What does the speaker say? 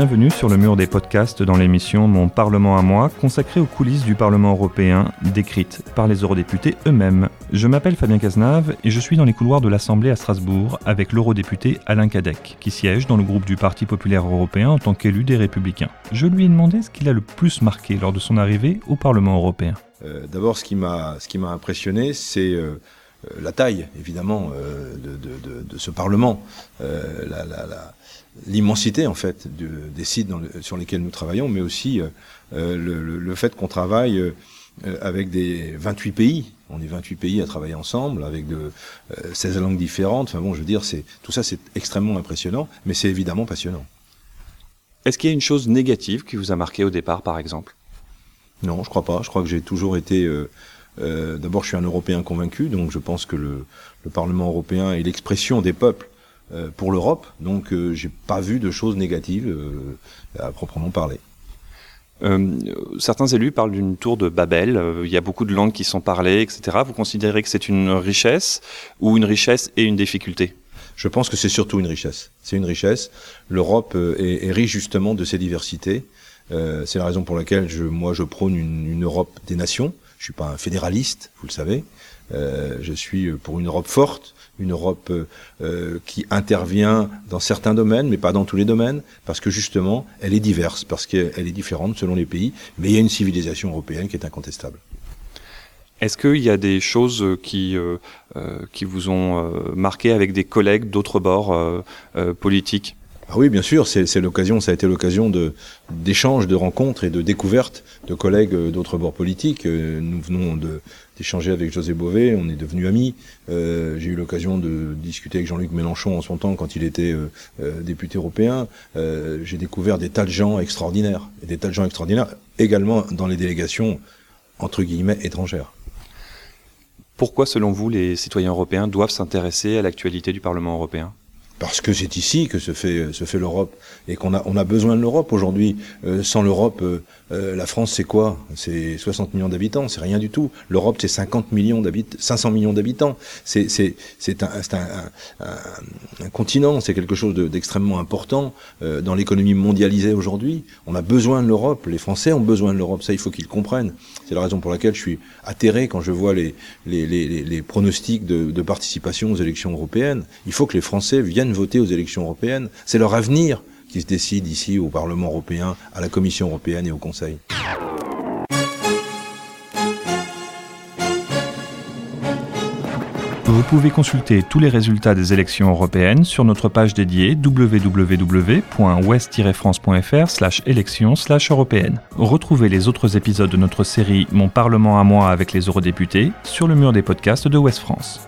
bienvenue sur le mur des podcasts dans l'émission Mon Parlement à moi, consacrée aux coulisses du Parlement européen, décrites par les eurodéputés eux-mêmes. Je m'appelle Fabien Cazenave et je suis dans les couloirs de l'Assemblée à Strasbourg avec l'eurodéputé Alain Cadec, qui siège dans le groupe du Parti populaire européen en tant qu'élu des Républicains. Je lui ai demandé ce qu'il a le plus marqué lors de son arrivée au Parlement européen. Euh, D'abord, ce qui m'a impressionné, c'est euh, la taille, évidemment, euh, de, de, de, ce Parlement, euh, l'immensité, en fait, de, des sites dans le, sur lesquels nous travaillons, mais aussi le, le, le, fait qu'on travaille avec des 28 pays. On est 28 pays à travailler ensemble, avec de 16 langues différentes. Enfin bon, je veux dire, c'est tout ça, c'est extrêmement impressionnant, mais c'est évidemment passionnant. Est-ce qu'il y a une chose négative qui vous a marqué au départ, par exemple? Non, je crois pas. Je crois que j'ai toujours été euh, D'abord, je suis un Européen convaincu, donc je pense que le, le Parlement européen est l'expression des peuples euh, pour l'Europe. Donc, euh, j'ai pas vu de choses négatives euh, à proprement parler. Certains élus parlent d'une tour de Babel. Il y a beaucoup de langues qui sont parlées, etc. Vous considérez que c'est une richesse ou une richesse et une difficulté? Je pense que c'est surtout une richesse. C'est une richesse. L'Europe est, est, riche justement de ses diversités. Euh, c'est la raison pour laquelle je, moi je prône une, une Europe des nations. Je suis pas un fédéraliste, vous le savez. Euh, je suis pour une Europe forte, une Europe euh, qui intervient dans certains domaines, mais pas dans tous les domaines, parce que justement, elle est diverse, parce qu'elle est différente selon les pays, mais il y a une civilisation européenne qui est incontestable. Est-ce qu'il y a des choses qui, euh, qui vous ont marqué avec des collègues d'autres bords politiques? Ah oui, bien sûr, c'est l'occasion, ça a été l'occasion d'échanges, de, rencontres et de découvertes de collègues d'autres bords politiques. Nous venons d'échanger avec José Bové, on est devenus amis. Euh, J'ai eu l'occasion de discuter avec Jean-Luc Mélenchon en son temps quand il était euh, euh, député européen. Euh, J'ai découvert des tas de gens extraordinaires, et des tas de gens extraordinaires également dans les délégations entre guillemets étrangères. Pourquoi, selon vous, les citoyens européens doivent s'intéresser à l'actualité du Parlement européen? Parce que c'est ici que se fait se fait l'Europe et qu'on a on a besoin de l'Europe aujourd'hui. Euh, sans l'Europe, euh, euh, la France c'est quoi? C'est 60 millions d'habitants, c'est rien du tout. L'Europe c'est 50 millions d'habitants, 500 millions d'habitants. C'est c'est c'est un, un, continent, c'est quelque chose d'extrêmement important euh, dans l'économie mondialisée aujourd'hui. On a besoin de l'Europe. Les Français ont besoin de l'Europe. Ça il faut qu'ils comprennent. C'est la raison pour laquelle je suis atterré quand je vois les les les, les pronostics de, de participation aux élections européennes. Il faut que les Français viennent voter aux élections européennes. C'est leur avenir qui se décide ici au Parlement européen, à la Commission européenne et au Conseil. Vous pouvez consulter tous les résultats des élections européennes sur notre page dédiée www.ouest-france.fr/élections/européennes. Retrouvez les autres épisodes de notre série Mon Parlement à moi avec les eurodéputés sur le mur des podcasts de Ouest France.